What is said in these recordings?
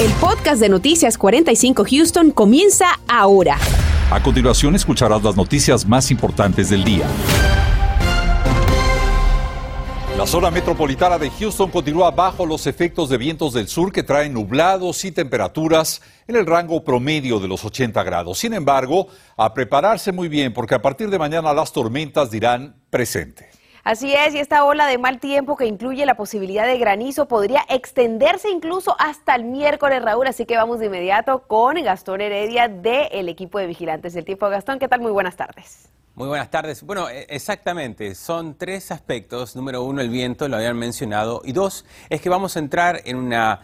El podcast de Noticias 45 Houston comienza ahora. A continuación escucharás las noticias más importantes del día. La zona metropolitana de Houston continúa bajo los efectos de vientos del sur que traen nublados y temperaturas en el rango promedio de los 80 grados. Sin embargo, a prepararse muy bien porque a partir de mañana las tormentas dirán presente. Así es, y esta ola de mal tiempo que incluye la posibilidad de granizo podría extenderse incluso hasta el miércoles, Raúl. Así que vamos de inmediato con Gastón Heredia del equipo de Vigilantes del Tiempo. Gastón, ¿qué tal? Muy buenas tardes. Muy buenas tardes. Bueno, e, exactamente, son tres aspectos. Número uno, el viento, lo habían mencionado. Y dos, es que vamos a entrar en una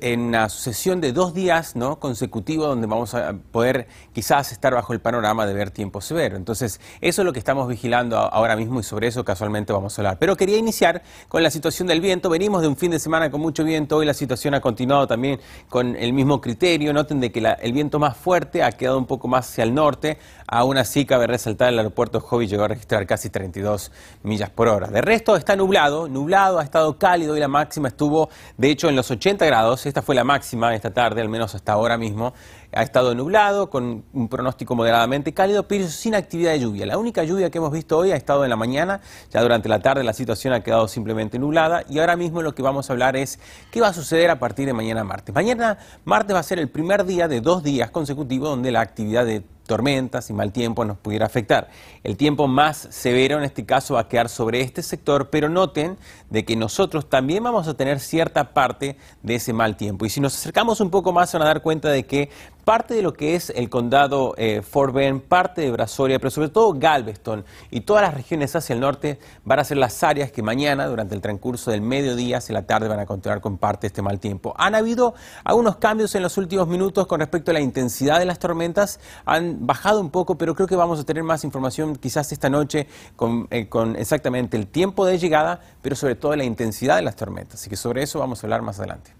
en una sucesión de dos días consecutivos donde vamos a poder quizás estar bajo el panorama de ver tiempo severo. Entonces, eso es lo que estamos vigilando ahora mismo y sobre eso casualmente vamos a hablar. Pero quería iniciar con la situación del viento. Venimos de un fin de semana con mucho viento, hoy la situación ha continuado también con el mismo criterio. Noten de que el viento más fuerte ha quedado un poco más hacia el norte. Aún así, cabe resaltar, el aeropuerto Hobby llegó a registrar casi 32 millas por hora. De resto, está nublado, nublado, ha estado cálido y la máxima estuvo, de hecho, en los 80 grados. Esta fue la máxima esta tarde, al menos hasta ahora mismo. Ha estado nublado, con un pronóstico moderadamente cálido, pero sin actividad de lluvia. La única lluvia que hemos visto hoy ha estado en la mañana, ya durante la tarde la situación ha quedado simplemente nublada y ahora mismo lo que vamos a hablar es qué va a suceder a partir de mañana martes. Mañana martes va a ser el primer día de dos días consecutivos donde la actividad de tormentas y mal tiempo nos pudiera afectar. El tiempo más severo en este caso va a quedar sobre este sector, pero noten de que nosotros también vamos a tener cierta parte de ese mal tiempo. Y si nos acercamos un poco más, van a dar cuenta de que parte de lo que es el condado eh, Fort Bend, parte de Brazoria, pero sobre todo Galveston y todas las regiones hacia el norte van a ser las áreas que mañana, durante el transcurso del mediodía hacia la tarde, van a continuar con parte de este mal tiempo. Han habido algunos cambios en los últimos minutos con respecto a la intensidad de las tormentas, han bajado un poco, pero creo que vamos a tener más información quizás esta noche con, eh, con exactamente el tiempo de llegada, pero sobre todo la intensidad de las tormentas. Así que sobre eso vamos a hablar más adelante.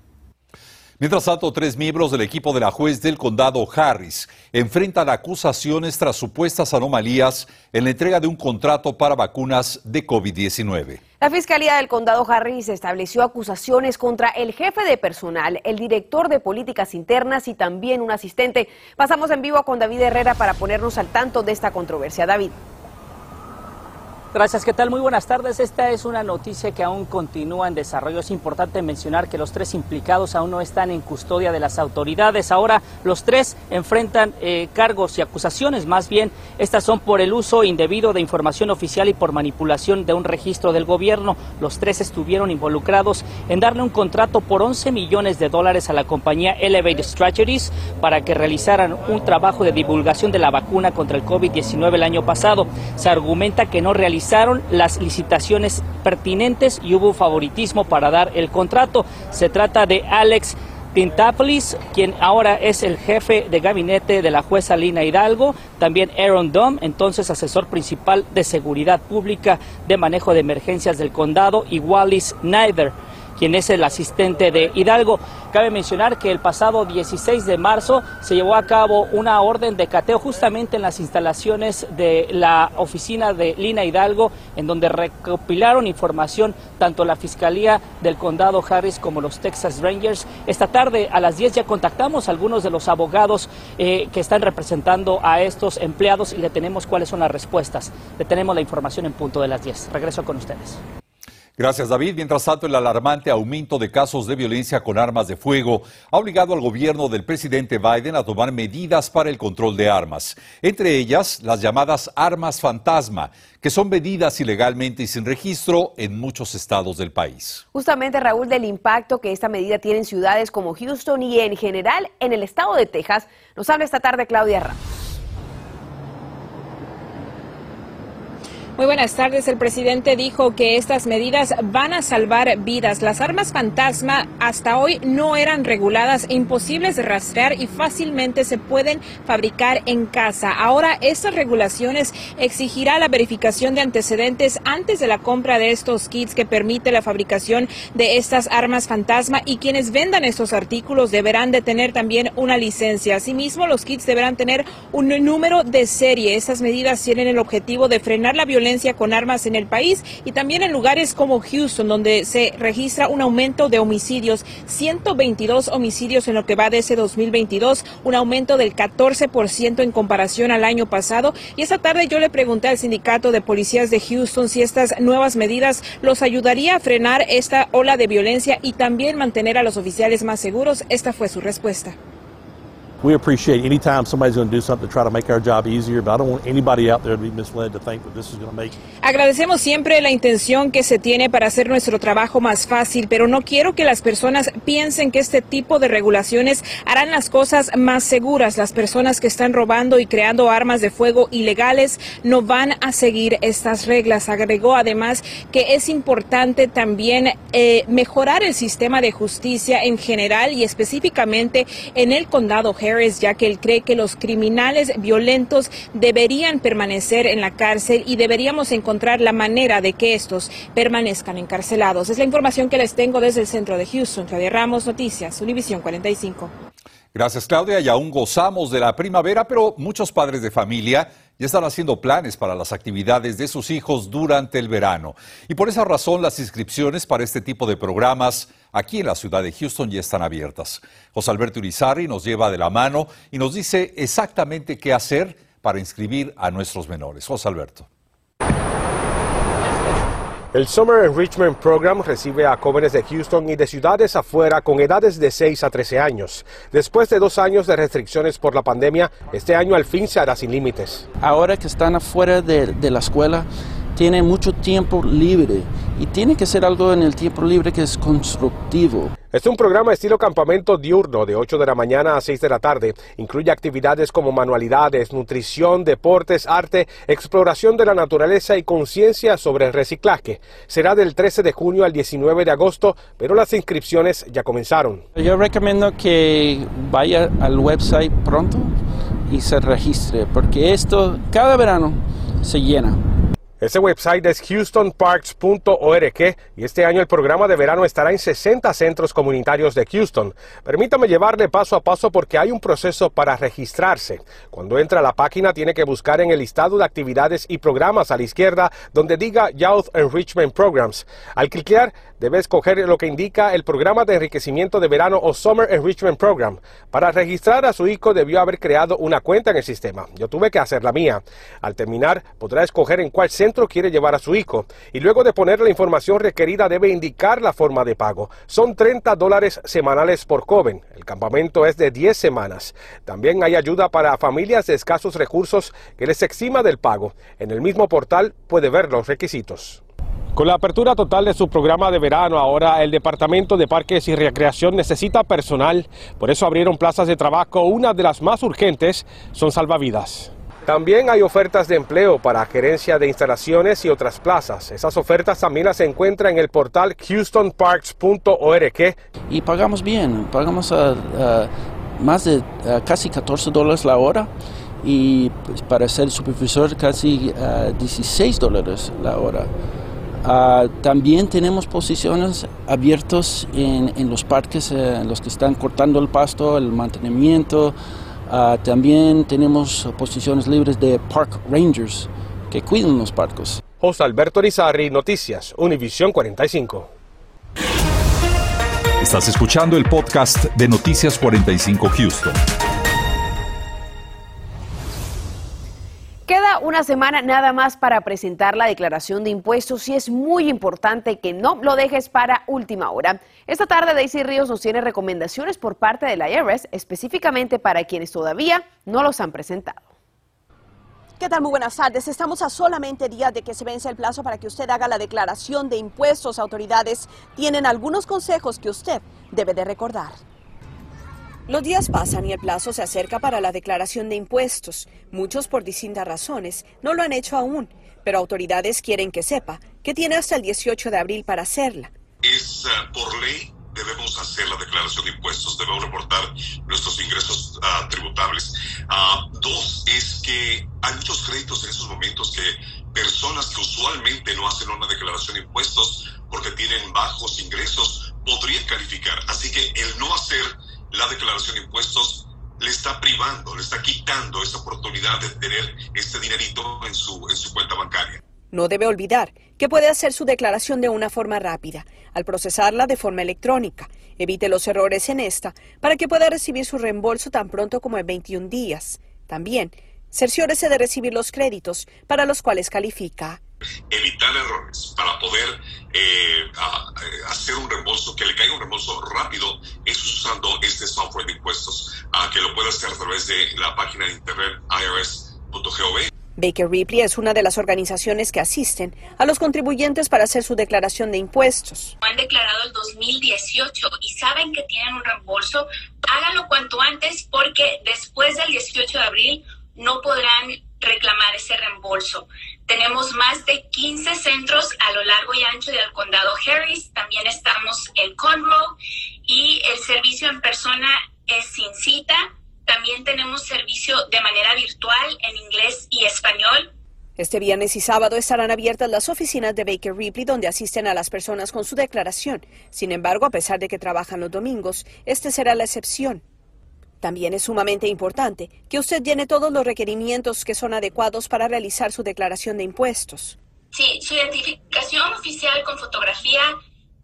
Mientras tanto, tres miembros del equipo de la juez del condado Harris enfrentan acusaciones tras supuestas anomalías en la entrega de un contrato para vacunas de COVID-19. La Fiscalía del Condado Harris estableció acusaciones contra el jefe de personal, el director de políticas internas y también un asistente. Pasamos en vivo con David Herrera para ponernos al tanto de esta controversia. David. Gracias, ¿qué tal? Muy buenas tardes. Esta es una noticia que aún continúa en desarrollo. Es importante mencionar que los tres implicados aún no están en custodia de las autoridades. Ahora los tres enfrentan eh, cargos y acusaciones. Más bien, estas son por el uso indebido de información oficial y por manipulación de un registro del gobierno. Los tres estuvieron involucrados en darle un contrato por 11 millones de dólares a la compañía Elevate Strategies para que realizaran un trabajo de divulgación de la vacuna contra el COVID-19 el año pasado. Se argumenta que no realizaron realizaron las licitaciones pertinentes y hubo favoritismo para dar el contrato. Se trata de Alex Pintapolis, quien ahora es el jefe de gabinete de la jueza Lina Hidalgo, también Aaron Dom, entonces asesor principal de seguridad pública de manejo de emergencias del condado, y Wallis Snyder quien es el asistente de Hidalgo. Cabe mencionar que el pasado 16 de marzo se llevó a cabo una orden de cateo justamente en las instalaciones de la oficina de Lina Hidalgo, en donde recopilaron información tanto la Fiscalía del Condado Harris como los Texas Rangers. Esta tarde a las 10 ya contactamos a algunos de los abogados eh, que están representando a estos empleados y le tenemos cuáles son las respuestas. Le tenemos la información en punto de las 10. Regreso con ustedes. Gracias, David. Mientras tanto, el alarmante aumento de casos de violencia con armas de fuego ha obligado al gobierno del presidente Biden a tomar medidas para el control de armas, entre ellas las llamadas armas fantasma, que son vendidas ilegalmente y sin registro en muchos estados del país. Justamente, Raúl, del impacto que esta medida tiene en ciudades como Houston y en general en el estado de Texas, nos habla esta tarde Claudia Ramos. Muy buenas tardes. El presidente dijo que estas medidas van a salvar vidas. Las armas fantasma hasta hoy no eran reguladas, imposibles de rastrear y fácilmente se pueden fabricar en casa. Ahora estas regulaciones exigirá la verificación de antecedentes antes de la compra de estos kits que permite la fabricación de estas armas fantasma y quienes vendan estos artículos deberán de tener también una licencia. Asimismo, los kits deberán tener un número de serie. Estas medidas tienen el objetivo de frenar la violencia con armas en el país y también en lugares como Houston, donde se registra un aumento de homicidios, 122 homicidios en lo que va de ese 2022, un aumento del 14% en comparación al año pasado. Y esta tarde yo le pregunté al sindicato de policías de Houston si estas nuevas medidas los ayudaría a frenar esta ola de violencia y también mantener a los oficiales más seguros. Esta fue su respuesta. We appreciate any time somebody's going to do something to try to make our job easier, but I don't want anybody out there to be misled to think that this is going to make. Agradecemos siempre la intención que se tiene para hacer nuestro trabajo más fácil, pero no quiero que las personas piensen que este tipo de regulaciones harán las cosas más seguras. Las personas que están robando y creando armas de fuego ilegales no van a seguir estas reglas. Agregó además que es importante también eh, mejorar el sistema de justicia en general y específicamente en el condado ya que él cree que los criminales violentos deberían permanecer en la cárcel y deberíamos encontrar la manera de que estos permanezcan encarcelados. Es la información que les tengo desde el centro de Houston. Claudia Ramos, Noticias, Univisión 45. Gracias, Claudia. Y aún gozamos de la primavera, pero muchos padres de familia ya están haciendo planes para las actividades de sus hijos durante el verano. Y por esa razón las inscripciones para este tipo de programas aquí en la ciudad de Houston ya están abiertas. José Alberto Urizarri nos lleva de la mano y nos dice exactamente qué hacer para inscribir a nuestros menores. José Alberto. El Summer Enrichment Program recibe a jóvenes de Houston y de ciudades afuera con edades de 6 a 13 años. Después de dos años de restricciones por la pandemia, este año al fin se hará sin límites. Ahora que están afuera de, de la escuela, tiene mucho tiempo libre y tiene que ser algo en el tiempo libre que es constructivo. Es un programa estilo campamento diurno de 8 de la mañana a 6 de la tarde. Incluye actividades como manualidades, nutrición, deportes, arte, exploración de la naturaleza y conciencia sobre el reciclaje. Será del 13 de junio al 19 de agosto, pero las inscripciones ya comenzaron. Yo recomiendo que vaya al website pronto y se registre, porque esto cada verano se llena. Ese website es houstonparks.org y este año el programa de verano estará en 60 centros comunitarios de Houston. Permítame llevarle paso a paso porque hay un proceso para registrarse. Cuando entra a la página tiene que buscar en el listado de actividades y programas a la izquierda donde diga Youth Enrichment Programs. Al clicar debe escoger lo que indica el programa de enriquecimiento de verano o Summer Enrichment Program. Para registrar a su hijo debió haber creado una cuenta en el sistema. Yo tuve que hacer la mía. Al terminar podrá escoger en cuál centro quiere llevar a su hijo y luego de poner la información requerida debe indicar la forma de pago. Son 30 dólares semanales por joven. El campamento es de 10 semanas. También hay ayuda para familias de escasos recursos que les exima del pago. En el mismo portal puede ver los requisitos. Con la apertura total de su programa de verano, ahora el Departamento de Parques y Recreación necesita personal. Por eso abrieron plazas de trabajo. Una de las más urgentes son salvavidas. También hay ofertas de empleo para gerencia de instalaciones y otras plazas. Esas ofertas también las encuentra en el portal houstonparks.org. Y pagamos bien, pagamos a, más de casi 14 dólares la hora y pues, para ser supervisor casi 16 dólares la hora. Ah, también tenemos posiciones abiertas en, en los parques, eh, en los que están cortando el pasto, el mantenimiento, Ah, también tenemos posiciones libres de Park Rangers que cuidan los parques. José Alberto Rizarri, Noticias, Univisión 45. Estás escuchando el podcast de Noticias 45 Houston. Queda una semana nada más para presentar la declaración de impuestos y es muy importante que no lo dejes para última hora. Esta tarde Daisy Ríos nos tiene recomendaciones por parte de la IRS específicamente para quienes todavía no los han presentado. ¿Qué tal? Muy buenas tardes. Estamos a solamente días de que se vence el plazo para que usted haga la declaración de impuestos. Autoridades tienen algunos consejos que usted debe de recordar. Los días pasan y el plazo se acerca para la declaración de impuestos. Muchos por distintas razones no lo han hecho aún, pero autoridades quieren que sepa que tiene hasta el 18 de abril para hacerla. Es uh, por ley debemos hacer la declaración de impuestos, debemos reportar nuestros ingresos uh, tributables. Uh, dos, es que hay muchos créditos en esos momentos que personas que usualmente no hacen una declaración de impuestos porque tienen bajos ingresos podrían calificar. Así que el no hacer la declaración de impuestos le está privando, le está quitando esa oportunidad de tener este dinerito en su, en su cuenta bancaria. No debe olvidar que puede hacer su declaración de una forma rápida, al procesarla de forma electrónica. Evite los errores en esta para que pueda recibir su reembolso tan pronto como en 21 días. También, cerciórese de recibir los créditos para los cuales califica. Evitar errores para poder eh, eh, hacer un reembolso, que le caiga un reembolso rápido, es usando este software de impuestos, que lo puede hacer a través de la página de internet irs.gov. Baker Ripley es una de las organizaciones que asisten a los contribuyentes para hacer su declaración de impuestos. Han declarado el 2018 y saben que tienen un reembolso, háganlo cuanto antes porque después del 18 de abril no podrán reclamar ese reembolso. Tenemos más de 15 centros a lo largo y ancho del condado Harris, también estamos en Conroe y el servicio en persona es sin cita también tenemos servicio de manera virtual en inglés y español. Este viernes y sábado estarán abiertas las oficinas de Baker Ripley donde asisten a las personas con su declaración. Sin embargo, a pesar de que trabajan los domingos, este será la excepción. También es sumamente importante que usted llene todos los requerimientos que son adecuados para realizar su declaración de impuestos. Sí, su identificación oficial con fotografía,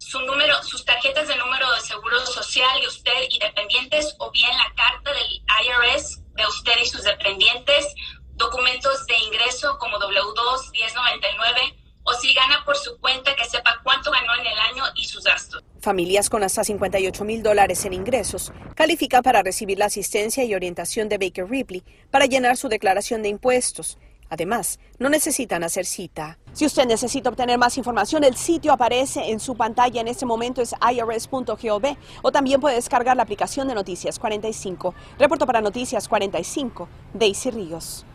su número, sus tarjetas de número de seguro social de usted y dependientes o bien la carta del IRS de usted y sus dependientes, documentos de ingreso como W2 1099 o si gana por su cuenta que sepa cuánto ganó en el año y sus gastos. Familias con hasta 58 mil dólares en ingresos califican para recibir la asistencia y orientación de Baker Ripley para llenar su declaración de impuestos. Además, no necesitan hacer cita. Si usted necesita obtener más información, el sitio aparece en su pantalla en este momento, es irs.gov o también puede descargar la aplicación de Noticias 45. Reporto para Noticias 45, Daisy Ríos.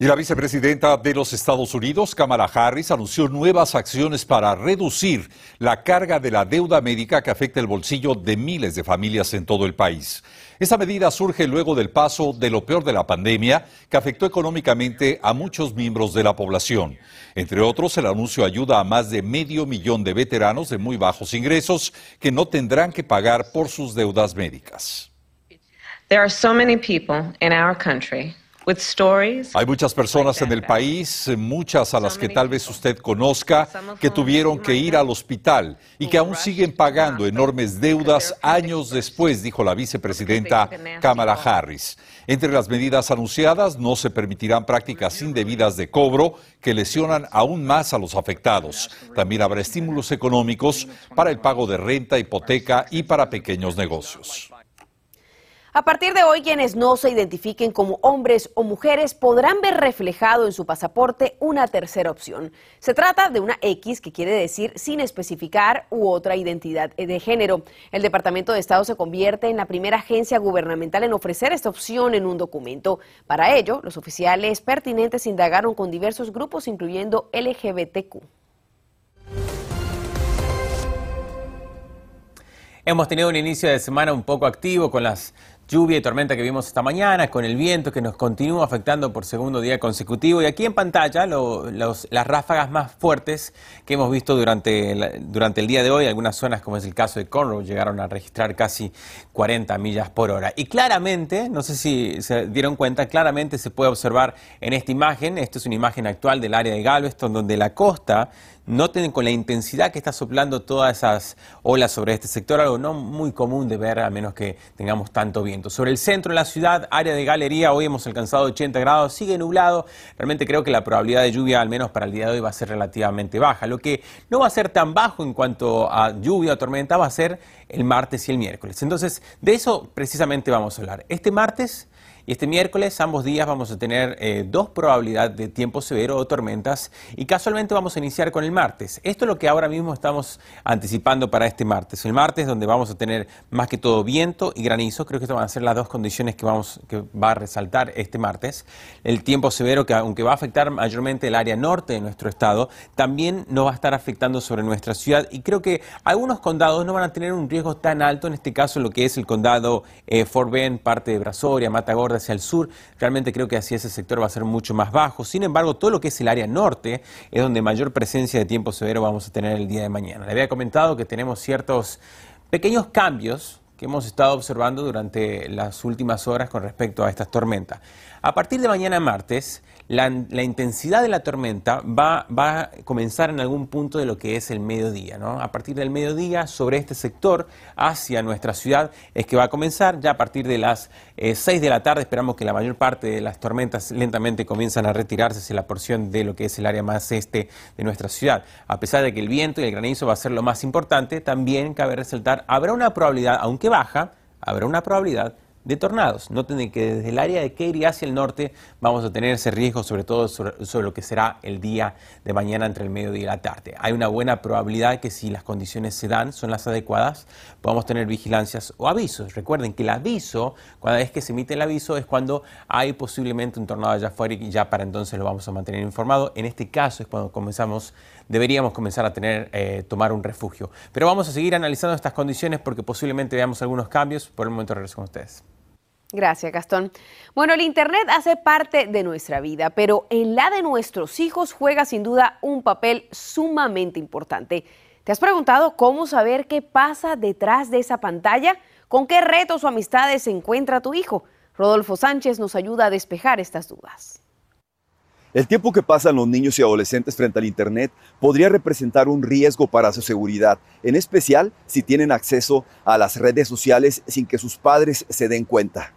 Y la vicepresidenta de los Estados Unidos, Kamala Harris, anunció nuevas acciones para reducir la carga de la deuda médica que afecta el bolsillo de miles de familias en todo el país. Esta medida surge luego del paso de lo peor de la pandemia que afectó económicamente a muchos miembros de la población. Entre otros, el anuncio ayuda a más de medio millón de veteranos de muy bajos ingresos que no tendrán que pagar por sus deudas médicas. There are so many people in our country hay muchas personas en el país, muchas a las que tal vez usted conozca, que tuvieron que ir al hospital y que aún siguen pagando enormes deudas años después, dijo la vicepresidenta Kamala Harris. Entre las medidas anunciadas no se permitirán prácticas indebidas de cobro que lesionan aún más a los afectados. También habrá estímulos económicos para el pago de renta, hipoteca y para pequeños negocios. A partir de hoy, quienes no se identifiquen como hombres o mujeres podrán ver reflejado en su pasaporte una tercera opción. Se trata de una X que quiere decir sin especificar u otra identidad de género. El Departamento de Estado se convierte en la primera agencia gubernamental en ofrecer esta opción en un documento. Para ello, los oficiales pertinentes indagaron con diversos grupos, incluyendo LGBTQ. Hemos tenido un inicio de semana un poco activo con las lluvia y tormenta que vimos esta mañana, con el viento que nos continúa afectando por segundo día consecutivo. Y aquí en pantalla las ráfagas más fuertes que hemos visto durante, durante el día de hoy. Algunas zonas, como es el caso de Conroe, llegaron a registrar casi 40 millas por hora. Y claramente, no sé si se dieron cuenta, claramente se puede observar en esta imagen, esto es una imagen actual del área de Galveston, donde la costa Noten con la intensidad que está soplando todas esas olas sobre este sector, algo no muy común de ver a menos que tengamos tanto viento. Sobre el centro de la ciudad, área de galería, hoy hemos alcanzado 80 grados, sigue nublado. Realmente creo que la probabilidad de lluvia, al menos para el día de hoy, va a ser relativamente baja. Lo que no va a ser tan bajo en cuanto a lluvia o tormenta va a ser el martes y el miércoles. Entonces, de eso precisamente vamos a hablar. Este martes y este miércoles, ambos días, vamos a tener eh, dos probabilidades de tiempo severo o tormentas. Y casualmente vamos a iniciar con el martes. Esto es lo que ahora mismo estamos anticipando para este martes. El martes, donde vamos a tener más que todo viento y granizo. Creo que estas van a ser las dos condiciones que, vamos, que va a resaltar este martes. El tiempo severo, que aunque va a afectar mayormente el área norte de nuestro estado, también no va a estar afectando sobre nuestra ciudad. Y creo que algunos condados no van a tener un riesgo tan alto. En este caso, lo que es el condado eh, Fort Bend, parte de Brasoria, Matagorda hacia el sur, realmente creo que así ese sector va a ser mucho más bajo. Sin embargo, todo lo que es el área norte es donde mayor presencia de tiempo severo vamos a tener el día de mañana. Le había comentado que tenemos ciertos pequeños cambios que hemos estado observando durante las últimas horas con respecto a estas tormentas. A partir de mañana martes, la, intensidad de la tormenta va, a comenzar en algún punto de lo que es el mediodía. ¿no? A partir del mediodía, sobre este sector hacia nuestra ciudad, es que va a comenzar. Ya a partir de las 6 eh, de la tarde, esperamos que la mayor parte de las tormentas lentamente comienzan a retirarse hacia la porción de lo que es el área más este de nuestra ciudad. A pesar de que el viento y el granizo va a ser lo más importante, también cabe resaltar, habrá una probabilidad, aunque baja, habrá una probabilidad de tornados. Noten que desde el área de Katy hacia el norte vamos a tener ese riesgo, sobre todo sobre, lo que será el día de mañana entre el mediodía y la tarde. Hay una buena probabilidad que si las condiciones se dan, son las adecuadas, podamos tener vigilancias o avisos. Recuerden que el aviso, cada vez que se emite el aviso, es cuando hay posiblemente un tornado allá afuera y ya para entonces lo vamos a mantener informado. En este caso es cuando comenzamos, deberíamos comenzar a tener, eh, tomar un refugio. Pero vamos a seguir analizando estas condiciones porque posiblemente veamos algunos cambios. Por el momento regreso con ustedes. Gracias, Gastón. Bueno, el Internet hace parte de nuestra vida, pero en la de nuestros hijos juega sin duda un papel sumamente importante. ¿Te has preguntado cómo saber qué pasa detrás de esa pantalla? ¿Con qué retos o amistades se encuentra tu hijo? Rodolfo Sánchez nos ayuda a despejar estas dudas. El tiempo que pasan los niños y adolescentes frente al Internet podría representar un riesgo para su seguridad, en especial si tienen acceso a las redes sociales sin que sus padres se den cuenta.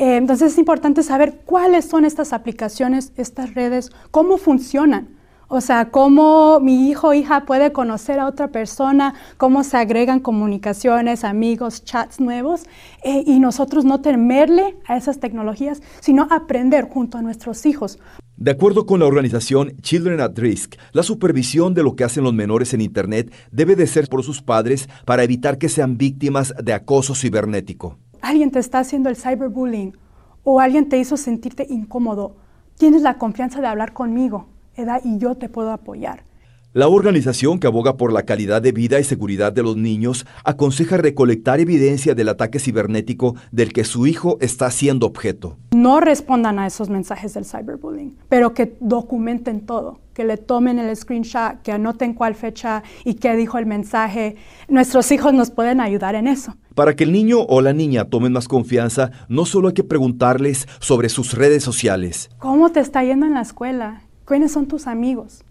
Eh, entonces es importante saber cuáles son estas aplicaciones, estas redes, cómo funcionan. O sea, cómo mi hijo o hija puede conocer a otra persona, cómo se agregan comunicaciones, amigos, chats nuevos, eh, y nosotros no temerle a esas tecnologías, sino aprender junto a nuestros hijos. De acuerdo con la organización Children at Risk, la supervisión de lo que hacen los menores en Internet debe de ser por sus padres para evitar que sean víctimas de acoso cibernético alguien te está haciendo el cyberbullying o alguien te hizo sentirte incómodo, tienes la confianza de hablar conmigo, ¿edad? Y yo te puedo apoyar. La organización que aboga por la calidad de vida y seguridad de los niños aconseja recolectar evidencia del ataque cibernético del que su hijo está siendo objeto. No respondan a esos mensajes del cyberbullying, pero que documenten todo, que le tomen el screenshot, que anoten cuál fecha y qué dijo el mensaje. Nuestros hijos nos pueden ayudar en eso. Para que el niño o la niña tomen más confianza, no solo hay que preguntarles sobre sus redes sociales. ¿Cómo te está yendo en la escuela? ¿Quiénes son tus amigos?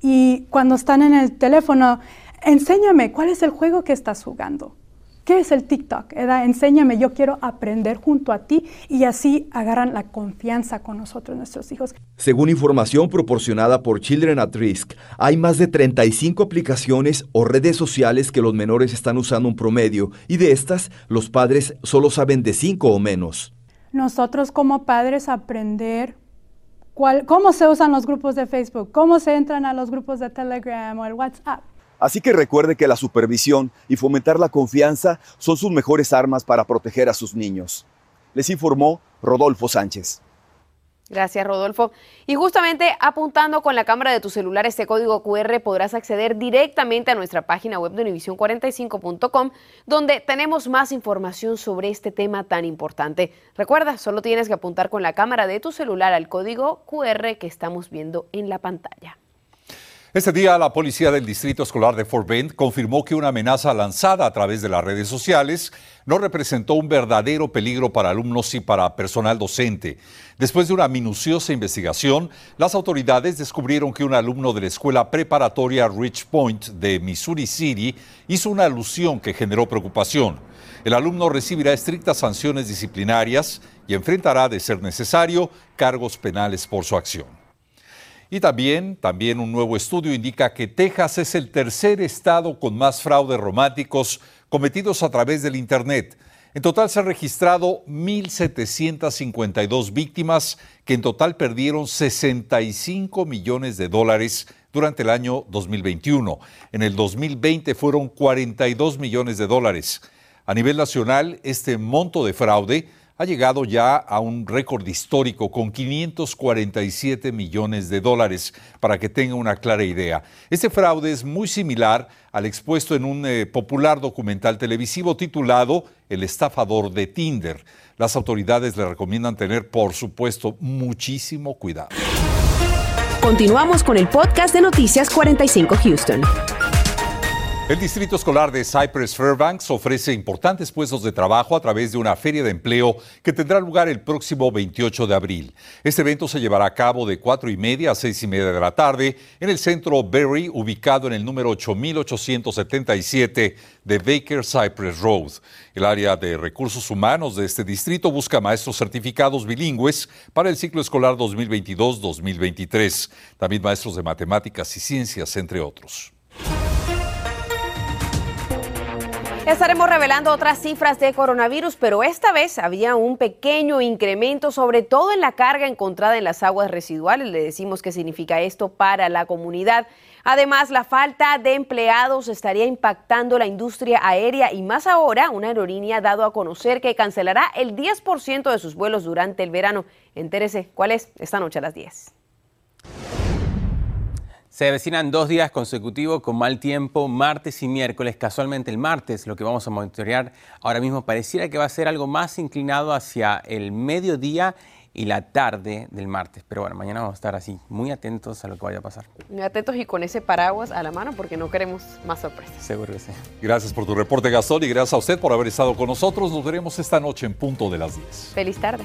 Y cuando están en el teléfono, enséñame cuál es el juego que estás jugando. ¿Qué es el TikTok? Enséñame, yo quiero aprender junto a ti y así agarran la confianza con nosotros, nuestros hijos. Según información proporcionada por Children at Risk, hay más de 35 aplicaciones o redes sociales que los menores están usando un promedio y de estas los padres solo saben de 5 o menos. Nosotros como padres aprender cómo se usan los grupos de Facebook, cómo se entran a los grupos de Telegram o el WhatsApp. Así que recuerde que la supervisión y fomentar la confianza son sus mejores armas para proteger a sus niños. Les informó Rodolfo Sánchez. Gracias, Rodolfo. Y justamente apuntando con la cámara de tu celular este código QR podrás acceder directamente a nuestra página web de univision45.com, donde tenemos más información sobre este tema tan importante. Recuerda, solo tienes que apuntar con la cámara de tu celular al código QR que estamos viendo en la pantalla. Este día la policía del Distrito Escolar de Fort Bend confirmó que una amenaza lanzada a través de las redes sociales no representó un verdadero peligro para alumnos y para personal docente. Después de una minuciosa investigación, las autoridades descubrieron que un alumno de la escuela preparatoria Rich Point de Missouri City hizo una alusión que generó preocupación. El alumno recibirá estrictas sanciones disciplinarias y enfrentará, de ser necesario, cargos penales por su acción. Y también, también un nuevo estudio indica que Texas es el tercer estado con más fraudes románticos cometidos a través del Internet. En total se han registrado 1.752 víctimas que en total perdieron 65 millones de dólares durante el año 2021. En el 2020 fueron 42 millones de dólares. A nivel nacional, este monto de fraude ha llegado ya a un récord histórico con 547 millones de dólares, para que tenga una clara idea. Este fraude es muy similar al expuesto en un eh, popular documental televisivo titulado El estafador de Tinder. Las autoridades le recomiendan tener, por supuesto, muchísimo cuidado. Continuamos con el podcast de Noticias 45 Houston. El Distrito Escolar de Cypress Fairbanks ofrece importantes puestos de trabajo a través de una feria de empleo que tendrá lugar el próximo 28 de abril. Este evento se llevará a cabo de 4 y media a 6 y media de la tarde en el centro Berry, ubicado en el número 8877 de Baker Cypress Road. El área de recursos humanos de este distrito busca maestros certificados bilingües para el ciclo escolar 2022-2023, también maestros de matemáticas y ciencias, entre otros. Estaremos revelando otras cifras de coronavirus, pero esta vez había un pequeño incremento, sobre todo en la carga encontrada en las aguas residuales. Le decimos qué significa esto para la comunidad. Además, la falta de empleados estaría impactando la industria aérea y más ahora, una aerolínea ha dado a conocer que cancelará el 10% de sus vuelos durante el verano. Entérese cuál es esta noche a las 10. Se avecinan dos días consecutivos con mal tiempo, martes y miércoles. Casualmente el martes, lo que vamos a monitorear ahora mismo, pareciera que va a ser algo más inclinado hacia el mediodía y la tarde del martes. Pero bueno, mañana vamos a estar así, muy atentos a lo que vaya a pasar. Muy atentos y con ese paraguas a la mano porque no queremos más sorpresas. Seguro que sí. Gracias por tu reporte, Gastón, y gracias a usted por haber estado con nosotros. Nos veremos esta noche en punto de las 10. Feliz tarde.